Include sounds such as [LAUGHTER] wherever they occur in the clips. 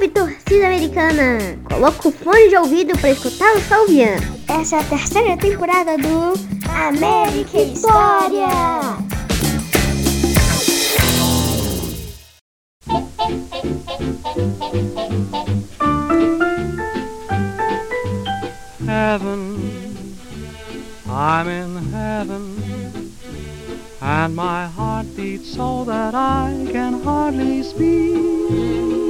Salve torcida americana! Coloca o fone de ouvido para escutar o salviano. Essa é a terceira temporada do América História! Heaven, I'm in heaven, and my heart beats so that I can hardly speak.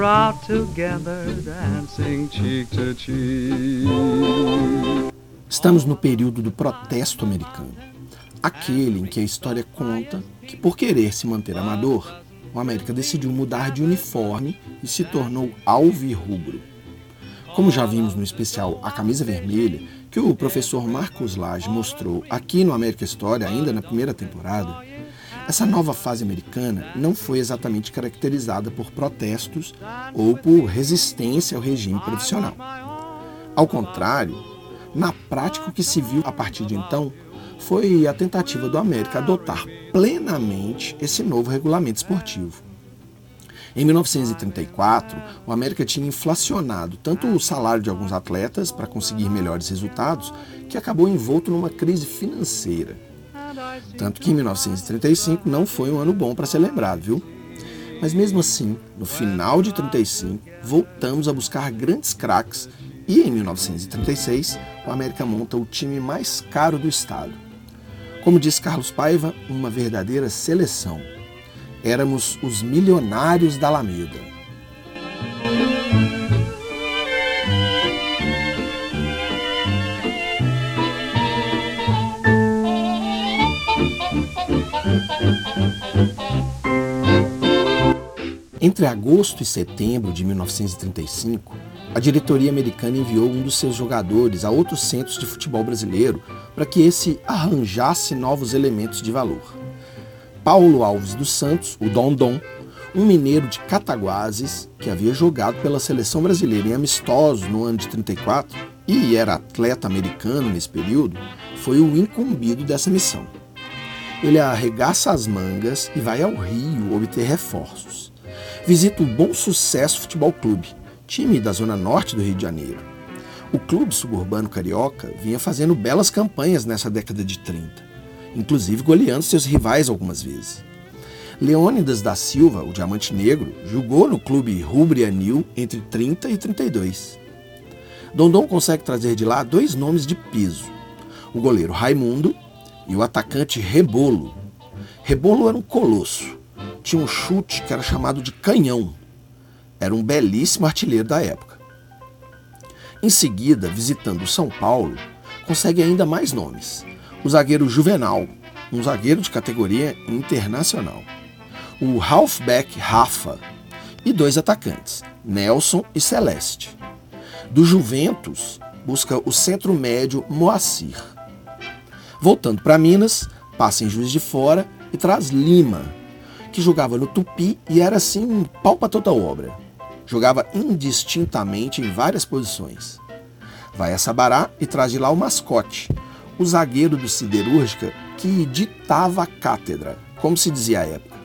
we're together dancing cheek to cheek. Estamos no período do protesto americano, aquele em que a história conta que por querer se manter amador, o América decidiu mudar de uniforme e se tornou alvirrubro. Como já vimos no especial A Camisa Vermelha, que o professor Marcos Lage mostrou aqui no América História ainda na primeira temporada, essa nova fase americana não foi exatamente caracterizada por protestos ou por resistência ao regime profissional. Ao contrário, na prática o que se viu a partir de então foi a tentativa do América adotar plenamente esse novo regulamento esportivo. Em 1934, o América tinha inflacionado tanto o salário de alguns atletas para conseguir melhores resultados, que acabou envolto numa crise financeira. Tanto que em 1935 não foi um ano bom para ser lembrado, viu? Mas mesmo assim, no final de 35, voltamos a buscar grandes craques e em 1936 o América monta o time mais caro do estado. Como diz Carlos Paiva, uma verdadeira seleção. Éramos os milionários da Alameda. Entre agosto e setembro de 1935, a diretoria americana enviou um dos seus jogadores a outros centros de futebol brasileiro para que esse arranjasse novos elementos de valor. Paulo Alves dos Santos, o Dondon, um mineiro de Cataguases que havia jogado pela seleção brasileira em amistosos no ano de 34 e era atleta americano nesse período, foi o incumbido dessa missão. Ele arregaça as mangas e vai ao Rio obter reforços visita o Bom Sucesso Futebol Clube, time da zona norte do Rio de Janeiro. O clube suburbano carioca vinha fazendo belas campanhas nessa década de 30, inclusive goleando seus rivais algumas vezes. Leônidas da Silva, o Diamante Negro, jogou no clube Rubri Anil entre 30 e 32. Dondon consegue trazer de lá dois nomes de piso: o goleiro Raimundo e o atacante Rebolo. Rebolo era um colosso, tinha um chute que era chamado de canhão. Era um belíssimo artilheiro da época. Em seguida, visitando São Paulo, consegue ainda mais nomes. O zagueiro Juvenal, um zagueiro de categoria internacional. O halfback Rafa e dois atacantes, Nelson e Celeste. Do Juventus, busca o centro médio Moacir. Voltando para Minas, passa em Juiz de Fora e traz Lima, que jogava no Tupi e era assim um pau para toda obra. Jogava indistintamente em várias posições. Vai a Sabará e traz de lá o mascote, o zagueiro do Siderúrgica que ditava a cátedra, como se dizia à época.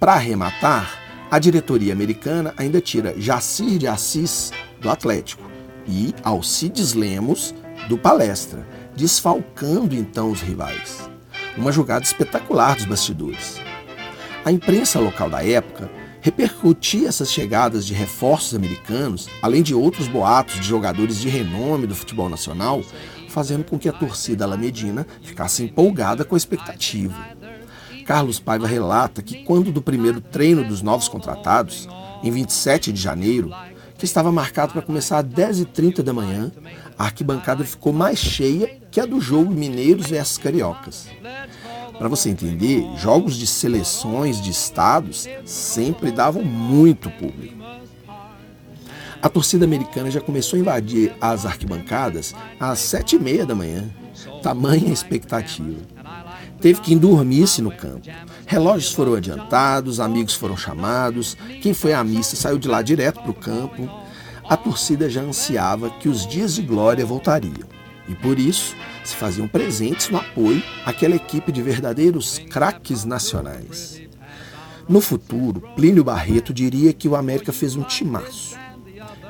Para arrematar, a diretoria americana ainda tira Jacir de Assis do Atlético e Alcides Lemos do Palestra, desfalcando então os rivais. Uma jogada espetacular dos bastidores. A imprensa local da época repercutia essas chegadas de reforços americanos, além de outros boatos de jogadores de renome do futebol nacional, fazendo com que a torcida alamedina ficasse empolgada com a expectativa. Carlos Paiva relata que quando do primeiro treino dos novos contratados, em 27 de janeiro, que estava marcado para começar às 10h30 da manhã, a arquibancada ficou mais cheia que a do jogo Mineiros versus Cariocas. Para você entender, jogos de seleções de estados sempre davam muito público. A torcida americana já começou a invadir as arquibancadas às sete e meia da manhã. Tamanha expectativa. Teve quem dormisse no campo. Relógios foram adiantados, amigos foram chamados, quem foi à missa saiu de lá direto para o campo. A torcida já ansiava que os dias de glória voltariam. E por isso se faziam presentes no apoio àquela equipe de verdadeiros craques nacionais. No futuro, Plínio Barreto diria que o América fez um timaço.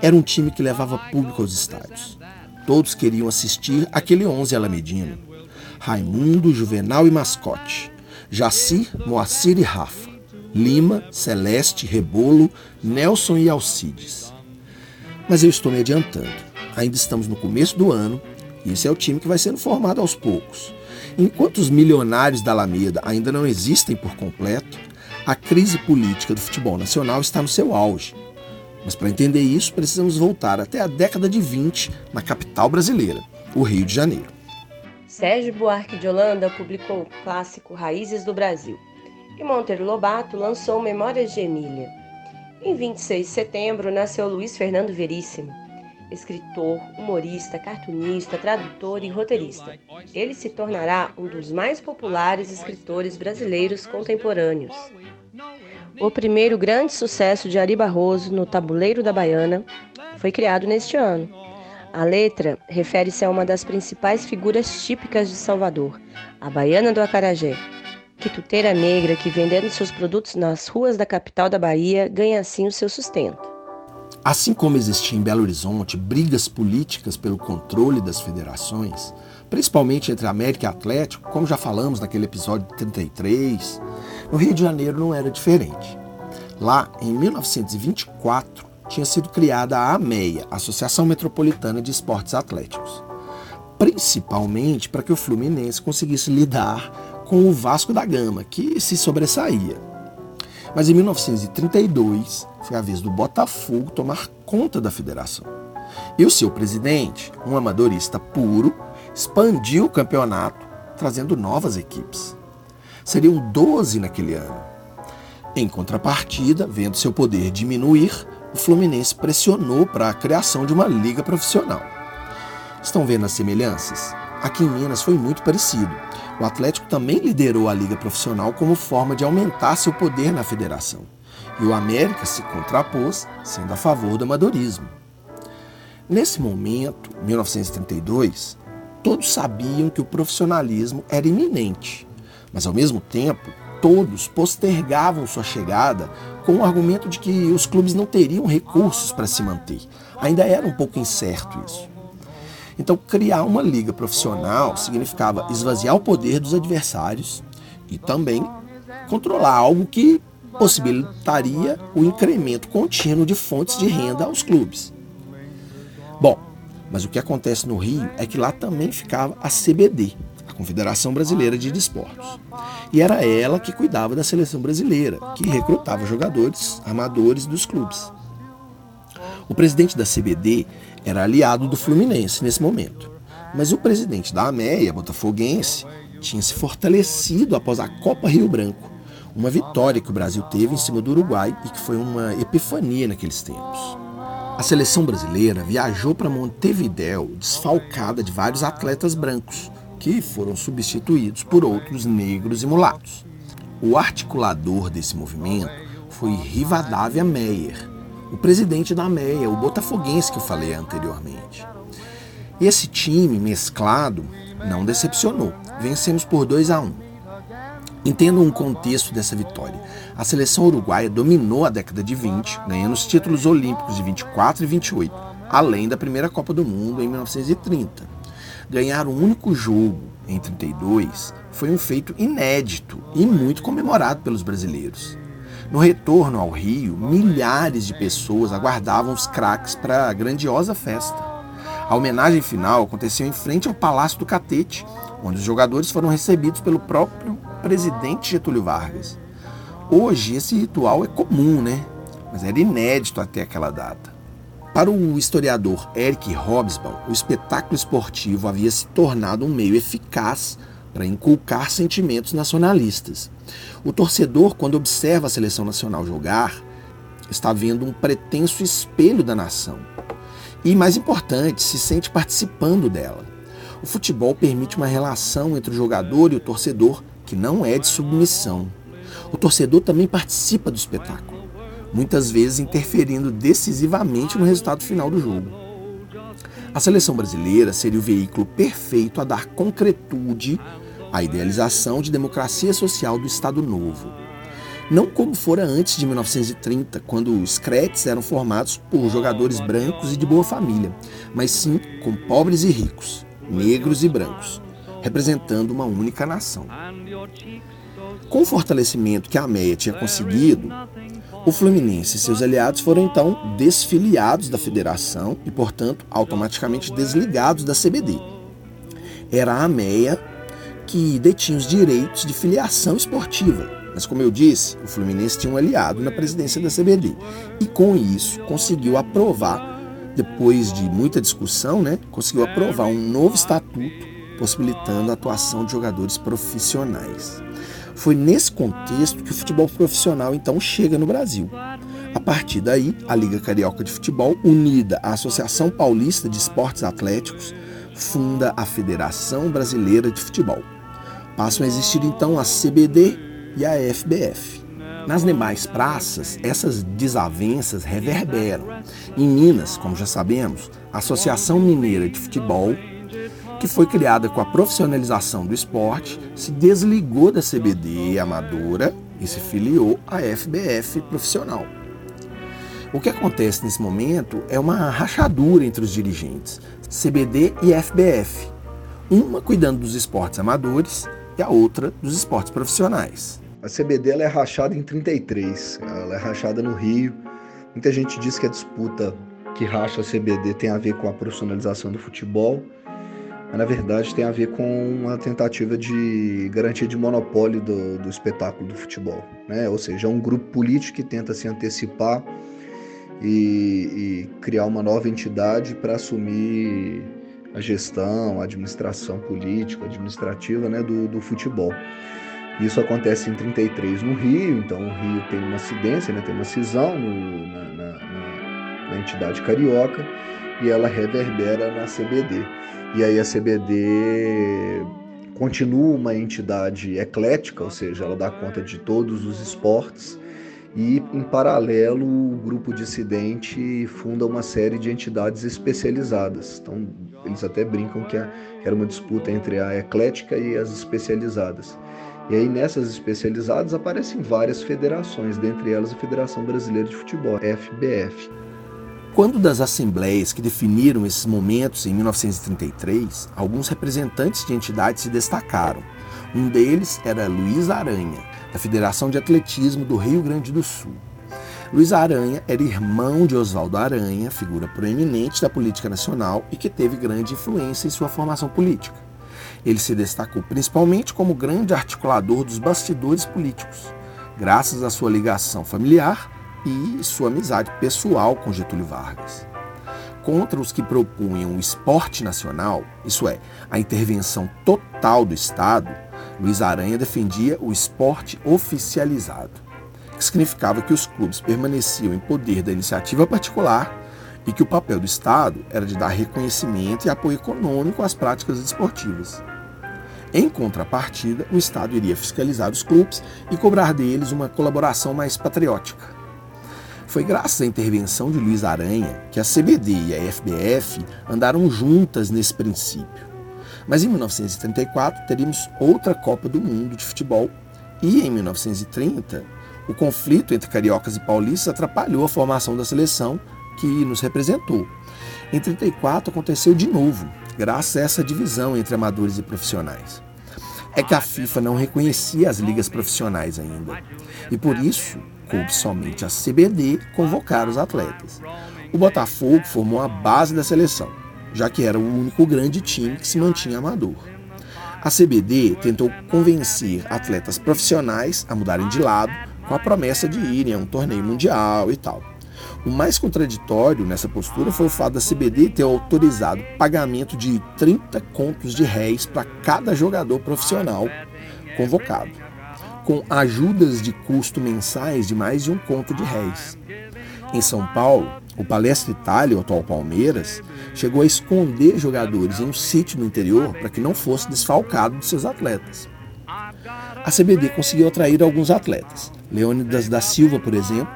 Era um time que levava público aos estádios. Todos queriam assistir aquele 11 alamedino. Raimundo, Juvenal e Mascote. Jaci, Moacir e Rafa. Lima, Celeste, Rebolo, Nelson e Alcides. Mas eu estou me adiantando. Ainda estamos no começo do ano esse é o time que vai sendo formado aos poucos. Enquanto os milionários da Alameda ainda não existem por completo, a crise política do futebol nacional está no seu auge. Mas para entender isso, precisamos voltar até a década de 20 na capital brasileira, o Rio de Janeiro. Sérgio Buarque de Holanda publicou o clássico Raízes do Brasil e Monteiro Lobato lançou Memórias de Emília. Em 26 de setembro nasceu Luiz Fernando Veríssimo, escritor, humorista, cartunista, tradutor e roteirista. Ele se tornará um dos mais populares escritores brasileiros contemporâneos. O primeiro grande sucesso de Ari Barroso no Tabuleiro da Baiana foi criado neste ano. A letra refere-se a uma das principais figuras típicas de Salvador, a Baiana do Acarajé, quituteira negra que, vendendo seus produtos nas ruas da capital da Bahia, ganha assim o seu sustento. Assim como existia em Belo Horizonte brigas políticas pelo controle das federações, principalmente entre América e Atlético, como já falamos naquele episódio 33, no Rio de Janeiro não era diferente. Lá, em 1924, tinha sido criada a AMEA, Associação Metropolitana de Esportes Atléticos, principalmente para que o Fluminense conseguisse lidar com o Vasco da Gama, que se sobressaía. Mas em 1932 foi a vez do Botafogo tomar conta da federação. E o seu presidente, um amadorista puro, expandiu o campeonato, trazendo novas equipes. Seriam 12 naquele ano. Em contrapartida, vendo seu poder diminuir, o Fluminense pressionou para a criação de uma liga profissional. Estão vendo as semelhanças? Aqui em Minas foi muito parecido. O Atlético também liderou a liga profissional como forma de aumentar seu poder na federação. E o América se contrapôs, sendo a favor do amadorismo. Nesse momento, 1932, todos sabiam que o profissionalismo era iminente, mas ao mesmo tempo, todos postergavam sua chegada com o argumento de que os clubes não teriam recursos para se manter. Ainda era um pouco incerto isso. Então, criar uma liga profissional significava esvaziar o poder dos adversários e também controlar algo que possibilitaria o incremento contínuo de fontes de renda aos clubes. Bom, mas o que acontece no Rio é que lá também ficava a CBD, a Confederação Brasileira de Desportos. E era ela que cuidava da seleção brasileira, que recrutava jogadores amadores dos clubes. O presidente da CBD era aliado do Fluminense nesse momento. Mas o presidente da AMEA, botafoguense, tinha se fortalecido após a Copa Rio Branco, uma vitória que o Brasil teve em cima do Uruguai e que foi uma epifania naqueles tempos. A seleção brasileira viajou para Montevidéu desfalcada de vários atletas brancos, que foram substituídos por outros negros e mulatos. O articulador desse movimento foi Rivadavia Meyer, o presidente da MEIA, o botafoguense que eu falei anteriormente. Esse time mesclado não decepcionou. Vencemos por 2 a 1. Entendo um contexto dessa vitória. A seleção uruguaia dominou a década de 20, ganhando os títulos olímpicos de 24 e 28, além da primeira Copa do Mundo em 1930. Ganhar um único jogo em 32 foi um feito inédito e muito comemorado pelos brasileiros. No retorno ao Rio, milhares de pessoas aguardavam os craques para a grandiosa festa. A homenagem final aconteceu em frente ao Palácio do Catete, onde os jogadores foram recebidos pelo próprio presidente Getúlio Vargas. Hoje esse ritual é comum, né? Mas era inédito até aquela data. Para o historiador Eric Hobsbawm, o espetáculo esportivo havia se tornado um meio eficaz para inculcar sentimentos nacionalistas. O torcedor, quando observa a seleção nacional jogar, está vendo um pretenso espelho da nação. E, mais importante, se sente participando dela. O futebol permite uma relação entre o jogador e o torcedor que não é de submissão. O torcedor também participa do espetáculo, muitas vezes interferindo decisivamente no resultado final do jogo. A seleção brasileira seria o veículo perfeito a dar concretude à idealização de democracia social do Estado Novo não como fora antes de 1930, quando os cretes eram formados por jogadores brancos e de boa família, mas sim com pobres e ricos, negros e brancos, representando uma única nação. Com o fortalecimento que a Meia tinha conseguido, o Fluminense e seus aliados foram então desfiliados da federação e, portanto, automaticamente desligados da CBD. Era a Meia que detinha os direitos de filiação esportiva, mas como eu disse, o Fluminense tinha um aliado na presidência da CBD. E com isso conseguiu aprovar, depois de muita discussão, né, conseguiu aprovar um novo estatuto possibilitando a atuação de jogadores profissionais. Foi nesse contexto que o futebol profissional então chega no Brasil. A partir daí, a Liga Carioca de Futebol, unida à Associação Paulista de Esportes Atléticos, funda a Federação Brasileira de Futebol. Passam a existir então a CBD e a FBF. Nas demais praças, essas desavenças reverberam. Em Minas, como já sabemos, a Associação Mineira de Futebol, que foi criada com a profissionalização do esporte, se desligou da CBD amadora e se filiou à FBF profissional. O que acontece nesse momento é uma rachadura entre os dirigentes, CBD e FBF, uma cuidando dos esportes amadores e a outra dos esportes profissionais. A CBD é rachada em 33, ela é rachada no Rio. Muita gente diz que a disputa que racha a CBD tem a ver com a profissionalização do futebol, mas na verdade tem a ver com uma tentativa de garantia de monopólio do, do espetáculo do futebol. Né? Ou seja, é um grupo político que tenta se antecipar e, e criar uma nova entidade para assumir a gestão, a administração política, administrativa né, do, do futebol. Isso acontece em 33 no Rio, então o Rio tem uma acidência, né, tem uma cisão no, na, na, na, na, entidade carioca e ela reverbera na CBD. E aí a CBD continua uma entidade eclética, ou seja, ela dá conta de todos os esportes e, em paralelo, o grupo dissidente funda uma série de entidades especializadas. Então, eles até brincam que era uma disputa entre a eclética e as especializadas. E aí nessas especializadas aparecem várias federações, dentre elas a Federação Brasileira de Futebol, FBF. Quando das assembleias que definiram esses momentos em 1933, alguns representantes de entidades se destacaram. Um deles era Luiz Aranha, da Federação de Atletismo do Rio Grande do Sul. Luiz Aranha era irmão de Oswaldo Aranha, figura proeminente da política nacional e que teve grande influência em sua formação política. Ele se destacou principalmente como grande articulador dos bastidores políticos, graças à sua ligação familiar e sua amizade pessoal com Getúlio Vargas. Contra os que propunham o esporte nacional, isso é, a intervenção total do Estado, Luiz Aranha defendia o esporte oficializado, que significava que os clubes permaneciam em poder da iniciativa particular e que o papel do Estado era de dar reconhecimento e apoio econômico às práticas esportivas. Em contrapartida, o Estado iria fiscalizar os clubes e cobrar deles uma colaboração mais patriótica. Foi graças à intervenção de Luiz Aranha que a CBD e a FBF andaram juntas nesse princípio. Mas em 1934 teríamos outra Copa do Mundo de futebol e em 1930 o conflito entre cariocas e paulistas atrapalhou a formação da seleção que nos representou. Em 34 aconteceu de novo graças a essa divisão entre amadores e profissionais. É que a FIFA não reconhecia as ligas profissionais ainda, e por isso coube somente a CBD convocar os atletas. O Botafogo formou a base da seleção, já que era o único grande time que se mantinha amador. A CBD tentou convencer atletas profissionais a mudarem de lado com a promessa de irem a um torneio mundial e tal. O mais contraditório nessa postura foi o fato da CBD ter autorizado pagamento de 30 contos de réis para cada jogador profissional convocado. com ajudas de custo mensais de mais de um conto de réis. Em São Paulo, o Palestra Itália, o atual Palmeiras, chegou a esconder jogadores em um sítio no interior para que não fosse desfalcado de seus atletas. A CBD conseguiu atrair alguns atletas, Leônidas da Silva, por exemplo,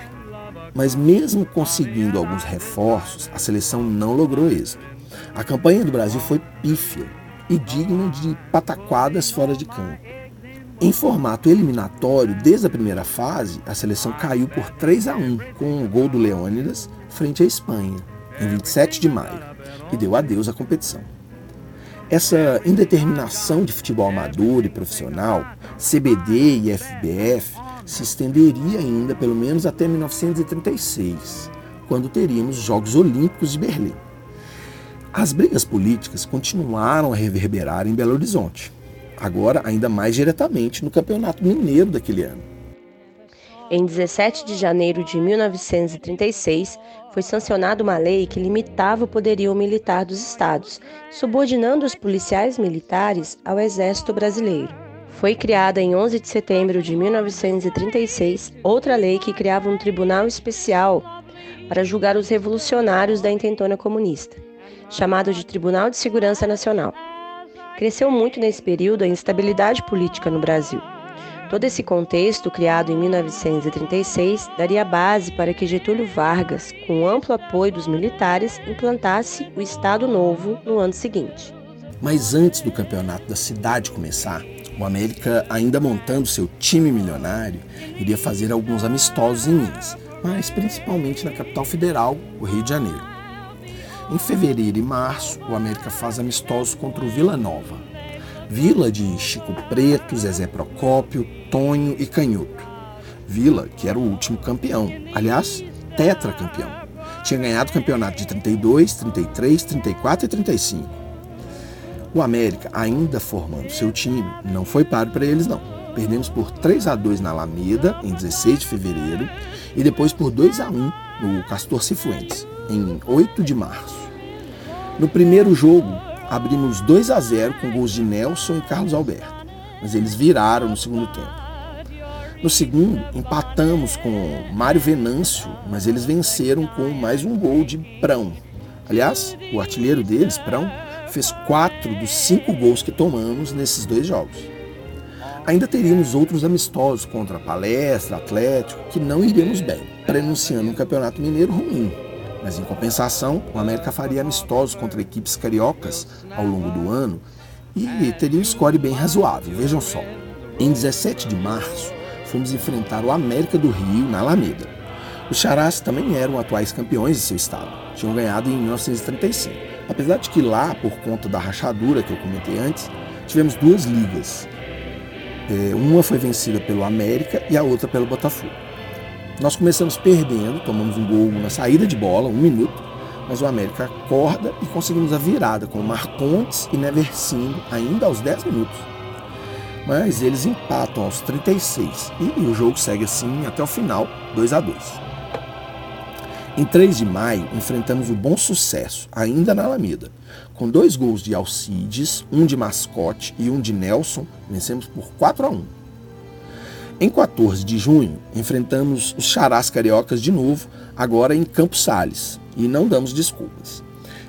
mas mesmo conseguindo alguns reforços, a seleção não logrou êxito. A campanha do Brasil foi pífia e digna de pataquadas fora de campo. Em formato eliminatório, desde a primeira fase, a seleção caiu por 3 a 1 com um gol do Leônidas frente à Espanha, em 27 de maio, e deu adeus à competição. Essa indeterminação de futebol amador e profissional, CBD e FBF, se estenderia ainda pelo menos até 1936, quando teríamos os Jogos Olímpicos de Berlim. As brigas políticas continuaram a reverberar em Belo Horizonte, agora ainda mais diretamente no Campeonato Mineiro daquele ano. Em 17 de janeiro de 1936, foi sancionada uma lei que limitava o poderio militar dos estados, subordinando os policiais militares ao Exército Brasileiro. Foi criada em 11 de setembro de 1936 outra lei que criava um tribunal especial para julgar os revolucionários da intentona comunista, chamado de Tribunal de Segurança Nacional. Cresceu muito nesse período a instabilidade política no Brasil. Todo esse contexto, criado em 1936, daria base para que Getúlio Vargas, com amplo apoio dos militares, implantasse o Estado Novo no ano seguinte. Mas antes do campeonato da cidade começar, o América, ainda montando seu time milionário, iria fazer alguns amistosos em Minas, mas principalmente na capital federal, o Rio de Janeiro. Em fevereiro e março, o América faz amistosos contra o Vila Nova. Vila de Chico Preto, Zezé Procópio, Tonho e Canhoto. Vila, que era o último campeão, aliás, tetracampeão. Tinha ganhado o campeonato de 32, 33, 34 e 35 o América, ainda formando seu time, não foi páreo para eles não. Perdemos por 3 a 2 na Alameda, em 16 de fevereiro, e depois por 2 a 1 no Castor Cifuentes, em 8 de março. No primeiro jogo, abrimos 2 a 0 com gols de Nelson e Carlos Alberto, mas eles viraram no segundo tempo. No segundo, empatamos com Mário Venâncio, mas eles venceram com mais um gol de Prão. Aliás, o artilheiro deles, Prão, fez quatro dos cinco gols que tomamos nesses dois jogos. Ainda teríamos outros amistosos contra Palestra, Atlético, que não iríamos bem, prenunciando um campeonato mineiro ruim. Mas em compensação, o América faria amistosos contra equipes cariocas ao longo do ano e teria um score bem razoável, vejam só. Em 17 de março, fomos enfrentar o América do Rio na Alameda. Os Charás também eram atuais campeões de seu estado, tinham ganhado em 1935. Apesar de que lá, por conta da rachadura que eu comentei antes, tivemos duas ligas. É, uma foi vencida pelo América e a outra pelo Botafogo. Nós começamos perdendo, tomamos um gol na saída de bola, um minuto, mas o América acorda e conseguimos a virada com Marcontes e Neversindo ainda aos 10 minutos. Mas eles empatam aos 36 e o jogo segue assim até o final, 2 a 2. Em 3 de maio, enfrentamos o Bom Sucesso, ainda na Alameda. Com dois gols de Alcides, um de Mascote e um de Nelson, vencemos por 4 a 1. Em 14 de junho, enfrentamos os Charás Cariocas de novo, agora em Campos Sales, e não damos desculpas.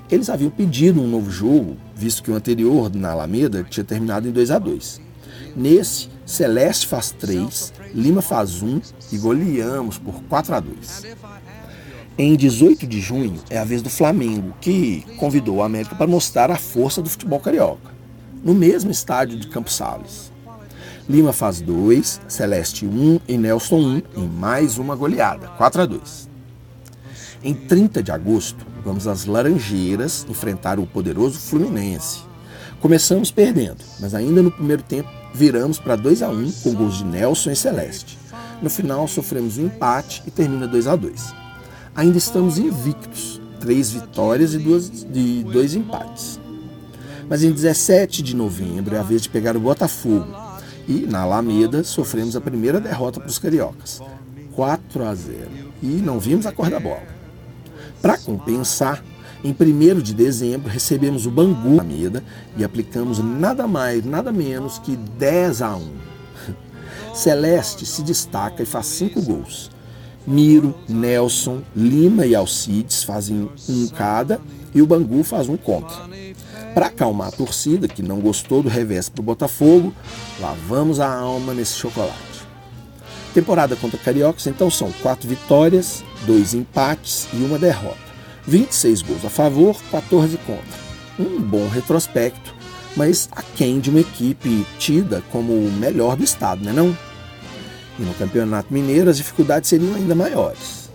Eles haviam pedido um novo jogo, visto que o anterior, na Alameda, tinha terminado em 2 a 2. Nesse, Celeste faz 3, Lima faz 1 e goleamos por 4 a 2. Em 18 de junho é a vez do Flamengo, que convidou o América para mostrar a força do futebol carioca, no mesmo estádio de Campos Sales. Lima faz 2, Celeste 1 um, e Nelson 1 um, em mais uma goleada, 4 a 2. Em 30 de agosto, vamos às Laranjeiras enfrentar o poderoso Fluminense. Começamos perdendo, mas ainda no primeiro tempo viramos para 2 a 1 com gols de Nelson e Celeste. No final sofremos um empate e termina 2 a 2 ainda estamos invictos, três vitórias e duas, de dois empates. Mas em 17 de novembro é a vez de pegar o Botafogo e, na Alameda, sofremos a primeira derrota para os cariocas, 4 a 0, e não vimos a cor da bola. Para compensar, em 1 de dezembro recebemos o Bangu Alameda e aplicamos nada mais, nada menos que 10 a 1. [LAUGHS] Celeste se destaca e faz cinco gols. Miro, Nelson, Lima e Alcides fazem um cada e o Bangu faz um contra. Para acalmar a torcida, que não gostou do revés para o Botafogo, lavamos a alma nesse chocolate. Temporada contra Cariocas, então, são quatro vitórias, dois empates e uma derrota. 26 gols a favor, 14 contra. Um bom retrospecto, mas aquém de uma equipe tida como o melhor do estado, não é não? E no Campeonato Mineiro as dificuldades seriam ainda maiores.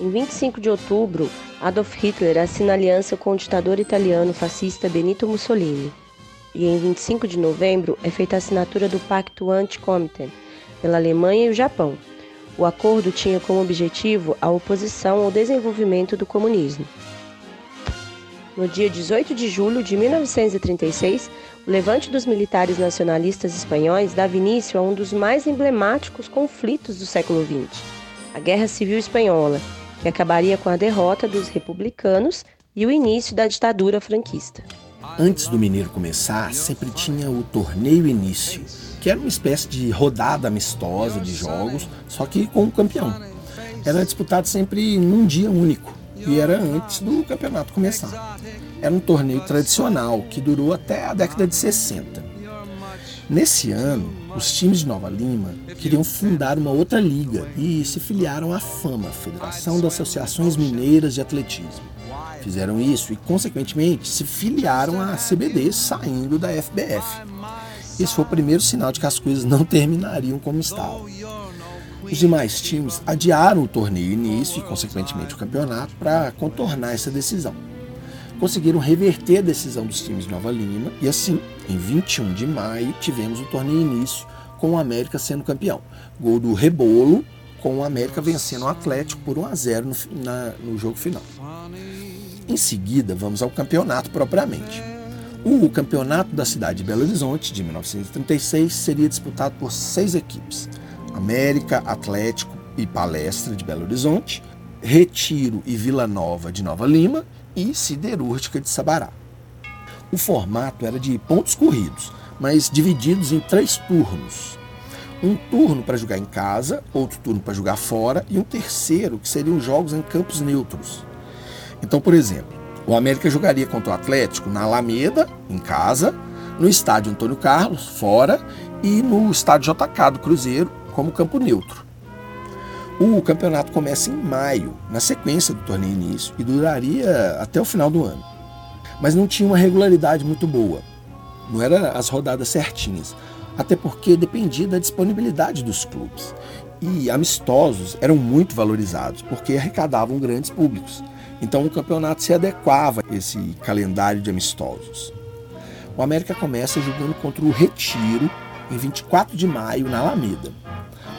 Em 25 de outubro, Adolf Hitler assina aliança com o ditador italiano fascista Benito Mussolini. E em 25 de novembro é feita a assinatura do Pacto Anti-Comintern pela Alemanha e o Japão. O acordo tinha como objetivo a oposição ao desenvolvimento do comunismo. No dia 18 de julho de 1936, o levante dos militares nacionalistas espanhóis dava início a um dos mais emblemáticos conflitos do século XX, a Guerra Civil Espanhola, que acabaria com a derrota dos republicanos e o início da ditadura franquista. Antes do Mineiro começar, sempre tinha o torneio início, que era uma espécie de rodada amistosa de jogos, só que com o campeão. Era disputado sempre num dia único e era antes do campeonato começar. Era um torneio tradicional que durou até a década de 60. Nesse ano, os times de Nova Lima queriam fundar uma outra liga e se filiaram à FAMA, Federação das Associações Mineiras de Atletismo. Fizeram isso e, consequentemente, se filiaram à CBD, saindo da FBF. Esse foi o primeiro sinal de que as coisas não terminariam como estavam. Os demais times adiaram o torneio início e, consequentemente, o campeonato para contornar essa decisão. Conseguiram reverter a decisão dos times de Nova Lima e, assim, em 21 de maio, tivemos o torneio início com o América sendo campeão. Gol do Rebolo, com o América vencendo o Atlético por 1 a 0 no, na, no jogo final. Em seguida, vamos ao campeonato propriamente. O campeonato da cidade de Belo Horizonte, de 1936, seria disputado por seis equipes. América, Atlético e Palestra de Belo Horizonte, Retiro e Vila Nova de Nova Lima e Siderúrgica de Sabará. O formato era de pontos corridos, mas divididos em três turnos. Um turno para jogar em casa, outro turno para jogar fora e um terceiro que seriam jogos em campos neutros. Então, por exemplo, o América jogaria contra o Atlético na Alameda, em casa, no estádio Antônio Carlos, fora, e no estádio JK do Cruzeiro, como campo neutro. O campeonato começa em maio, na sequência do torneio início, e duraria até o final do ano. Mas não tinha uma regularidade muito boa. Não eram as rodadas certinhas, até porque dependia da disponibilidade dos clubes. E amistosos eram muito valorizados, porque arrecadavam grandes públicos. Então o campeonato se adequava a esse calendário de amistosos. O América começa jogando contra o Retiro em 24 de maio na Alameda.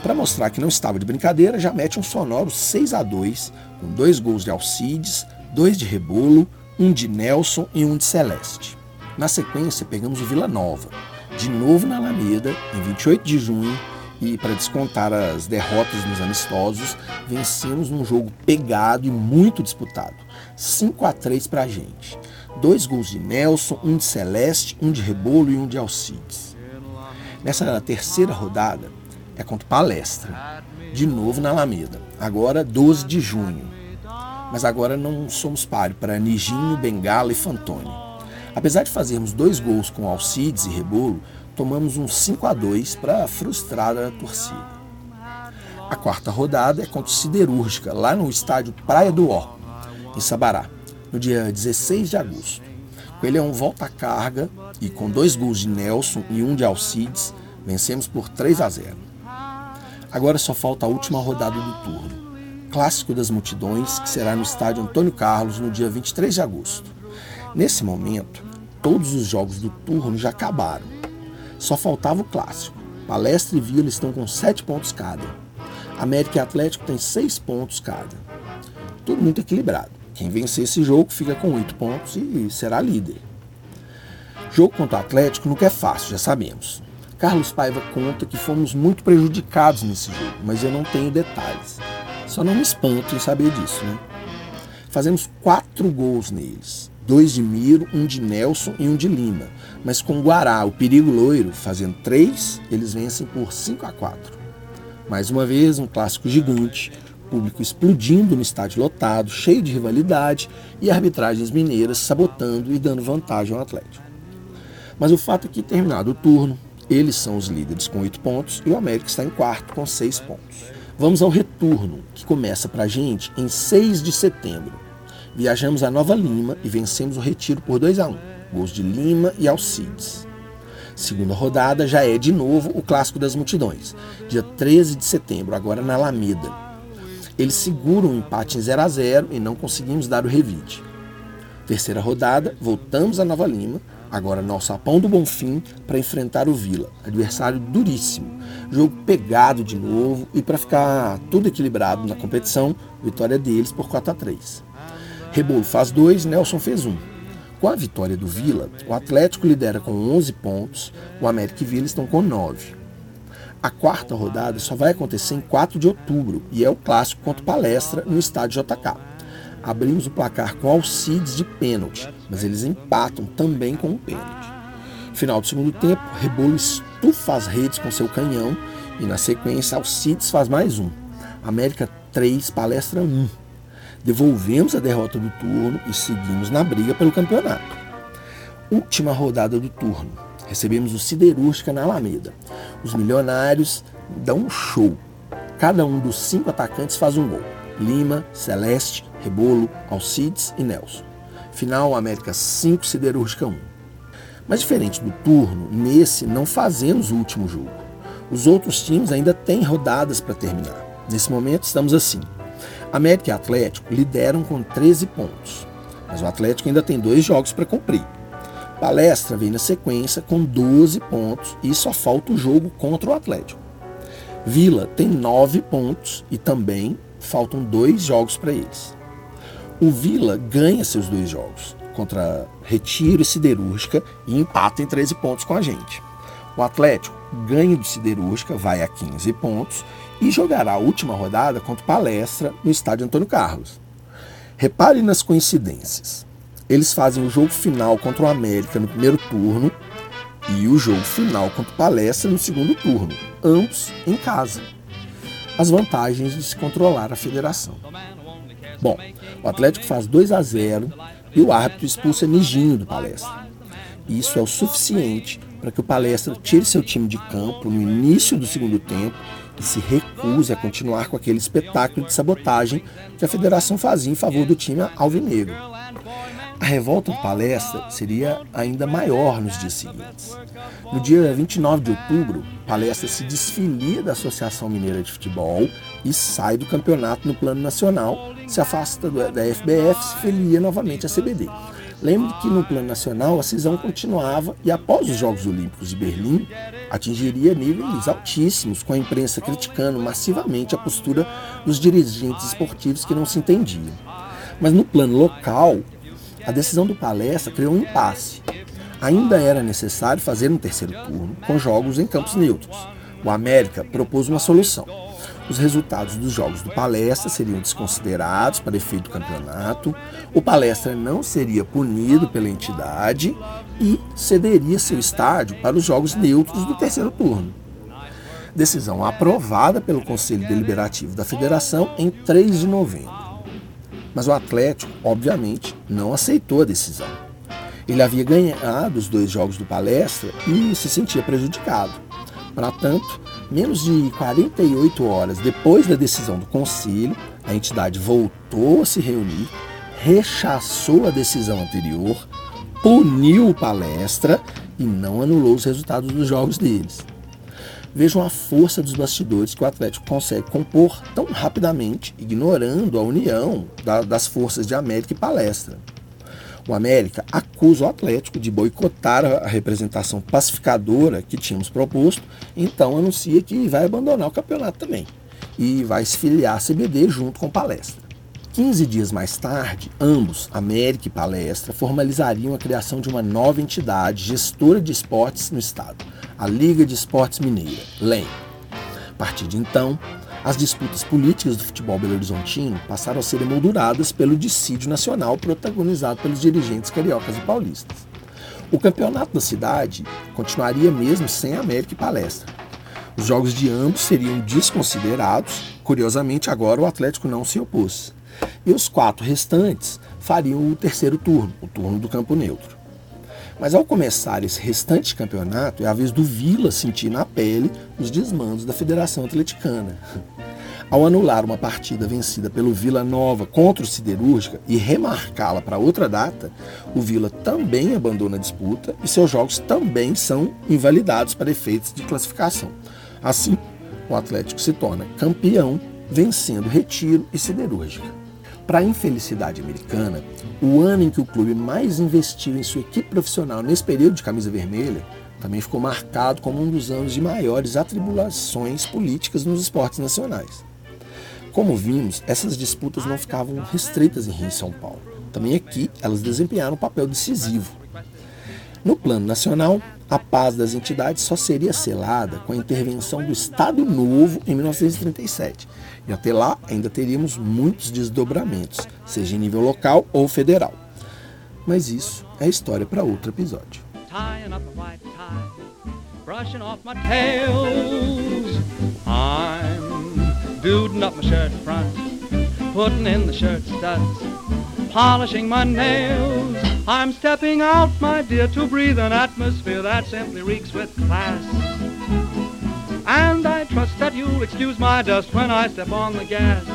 Para mostrar que não estava de brincadeira, já mete um sonoro 6 a 2 com dois gols de Alcides, dois de Rebolo, um de Nelson e um de Celeste. Na sequência, pegamos o Vila Nova, de novo na Alameda, em 28 de junho, e para descontar as derrotas nos amistosos, vencemos num jogo pegado e muito disputado. 5 a 3 para a gente. Dois gols de Nelson, um de Celeste, um de Rebolo e um de Alcides. Nessa terceira rodada, é contra Palestra, de novo na Alameda, agora 12 de junho. Mas agora não somos páreo para Nijinho, Bengala e Fantoni. Apesar de fazermos dois gols com Alcides e Rebolo, tomamos um 5 a 2 para frustrar a torcida. A quarta rodada é contra Siderúrgica, lá no estádio Praia do Ó, em Sabará, no dia 16 de agosto. Ele é um volta-carga e com dois gols de Nelson e um de Alcides, vencemos por 3 a 0. Agora só falta a última rodada do turno. Clássico das Multidões, que será no estádio Antônio Carlos no dia 23 de agosto. Nesse momento, todos os jogos do turno já acabaram. Só faltava o clássico. Palestra e Vila estão com 7 pontos cada. América e Atlético têm 6 pontos cada. Tudo muito equilibrado. Quem vencer esse jogo fica com 8 pontos e será líder. Jogo contra o Atlético nunca é fácil, já sabemos. Carlos Paiva conta que fomos muito prejudicados nesse jogo, mas eu não tenho detalhes. Só não me espanto em saber disso, né? Fazemos quatro gols neles, dois de Miro, um de Nelson e um de Lima. Mas com Guará, o perigo loiro, fazendo três, eles vencem por 5 a 4. Mais uma vez, um clássico gigante, público explodindo no estádio lotado, cheio de rivalidade e arbitragens mineiras sabotando e dando vantagem ao Atlético. Mas o fato é que, terminado o turno, eles são os líderes com oito pontos e o América está em quarto com seis pontos. Vamos ao retorno, que começa para a gente em 6 de setembro. Viajamos a Nova Lima e vencemos o Retiro por 2 a 1 gols de Lima e Alcides. Segunda rodada já é de novo o clássico das multidões, dia 13 de setembro, agora na Alameda. Eles seguram o empate em 0 a 0 e não conseguimos dar o revide. Terceira rodada, voltamos a Nova Lima, agora nosso Apão do Bonfim, para enfrentar o Vila, adversário duríssimo. Jogo pegado de novo e para ficar tudo equilibrado na competição, vitória deles por 4 a 3. Rebolo faz 2, Nelson fez 1. Um. Com a vitória do Vila, o Atlético lidera com 11 pontos, o América e Vila estão com 9. A quarta rodada só vai acontecer em 4 de outubro e é o clássico contra o Palestra no estádio JK. Abrimos o placar com Alcides de pênalti, mas eles empatam também com um pênalti. Final do segundo tempo, Rebolo estufa as redes com seu canhão e na sequência Alcides faz mais um. América 3, Palestra 1 devolvemos a derrota do turno e seguimos na briga pelo campeonato. Última rodada do turno. Recebemos o Siderúrgica na Alameda. Os milionários dão um show. Cada um dos cinco atacantes faz um gol. Lima, Celeste, Rebolo, Alcides e Nelson. Final América 5, Siderúrgica 1. Mas diferente do turno, nesse não fazemos o último jogo. Os outros times ainda têm rodadas para terminar. Nesse momento estamos assim. América e Atlético lideram com 13 pontos, mas o Atlético ainda tem dois jogos para cumprir. Palestra vem na sequência com 12 pontos e só falta o jogo contra o Atlético. Vila tem 9 pontos e também faltam dois jogos para eles. O Vila ganha seus dois jogos contra Retiro e Siderúrgica e empata em 13 pontos com a gente. O Atlético ganha de Siderúrgica, vai a 15 pontos e jogará a última rodada contra Palestra no estádio Antônio Carlos. Repare nas coincidências. Eles fazem o jogo final contra o América no primeiro turno e o jogo final contra o Palestra no segundo turno, ambos em casa. As vantagens de se controlar a federação. Bom, o Atlético faz 2 a 0 e o árbitro expulsa Nijinho do Palestra. Isso é o suficiente para que o Palestra tire seu time de campo no início do segundo tempo e se recuse a continuar com aquele espetáculo de sabotagem que a federação fazia em favor do time alvinegro. A revolta do Palestra seria ainda maior nos dias seguintes. No dia 29 de outubro, Palestra se desfilia da Associação Mineira de Futebol e sai do campeonato no plano nacional, se afasta da FBF se filia novamente à CBD. Lembre que no plano nacional a cisão continuava e após os Jogos Olímpicos de Berlim atingiria níveis altíssimos, com a imprensa criticando massivamente a postura dos dirigentes esportivos que não se entendiam. Mas no plano local, a decisão do palestra criou um impasse. Ainda era necessário fazer um terceiro turno com jogos em campos neutros. O América propôs uma solução os resultados dos jogos do Palestra seriam desconsiderados para efeito do campeonato, o Palestra não seria punido pela entidade e cederia seu estádio para os jogos neutros do terceiro turno. Decisão aprovada pelo Conselho Deliberativo da Federação em 3 de novembro. Mas o Atlético, obviamente, não aceitou a decisão. Ele havia ganhado os dois jogos do Palestra e se sentia prejudicado. Para tanto, Menos de 48 horas depois da decisão do Conselho, a entidade voltou a se reunir, rechaçou a decisão anterior, puniu o palestra e não anulou os resultados dos jogos deles. Vejam a força dos bastidores que o Atlético consegue compor tão rapidamente, ignorando a união da, das forças de América e Palestra. O América acusa o Atlético de boicotar a representação pacificadora que tínhamos proposto, então anuncia que vai abandonar o campeonato também e vai se filiar à CBD junto com Palestra. 15 dias mais tarde, ambos, América e Palestra, formalizariam a criação de uma nova entidade gestora de esportes no estado, a Liga de Esportes Mineira, LEM. A partir de então, As disputas políticas do futebol belo-horizontino passaram a ser emolduradas pelo dissídio nacional protagonizado pelos dirigentes cariocas e paulistas. O campeonato da cidade continuaria mesmo sem América e Palestra. Os jogos de ambos seriam desconsiderados, curiosamente agora o Atlético não se opôs. E os quatro restantes fariam o terceiro turno, o turno do campo neutro. Mas ao começar esse restante campeonato, é a vez do Vila sentir na pele os desmandos da Federação Atleticana. [LAUGHS] Ao anular uma partida vencida pelo Vila Nova contra o Siderúrgica e remarcá-la para outra data, o Vila também abandona a disputa e seus jogos também são invalidados para efeitos de classificação. Assim, o Atlético se torna campeão, vencendo Retiro e Siderúrgica. Para a infelicidade americana, o ano em que o clube mais investiu em sua equipe profissional nesse período de camisa vermelha também ficou marcado como um dos anos de maiores atribulações políticas nos esportes nacionais. Como vimos, essas disputas não ficavam restritas em Rio e São Paulo. Também aqui elas desempenharam um papel decisivo. No plano nacional, a paz das entidades só seria selada com a intervenção do Estado Novo em 1937 e até lá ainda teríamos muitos desdobramentos, seja em nível local ou federal. Mas isso é história para outro episódio. Polishing my nails. I'm stepping out, my dear, to breathe an atmosphere that simply reeks with class. And I trust that you'll excuse my dust when I step on the gas.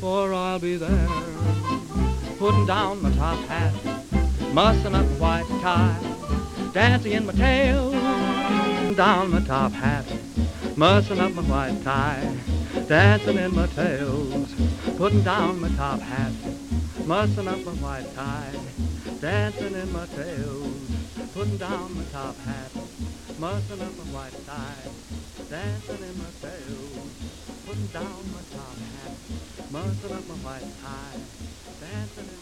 For I'll be there, putting down my top hat, mussing up my white tie, dancing in my tail, down my top hat, mussing up my white tie, dancing in my tails, putting down my top hat, mussing up my white tie, dancing in my tails, putting down my top hat, mussing up my white tie. dancing in my tail, putting down my top hat, muzzling up my white tie, dancing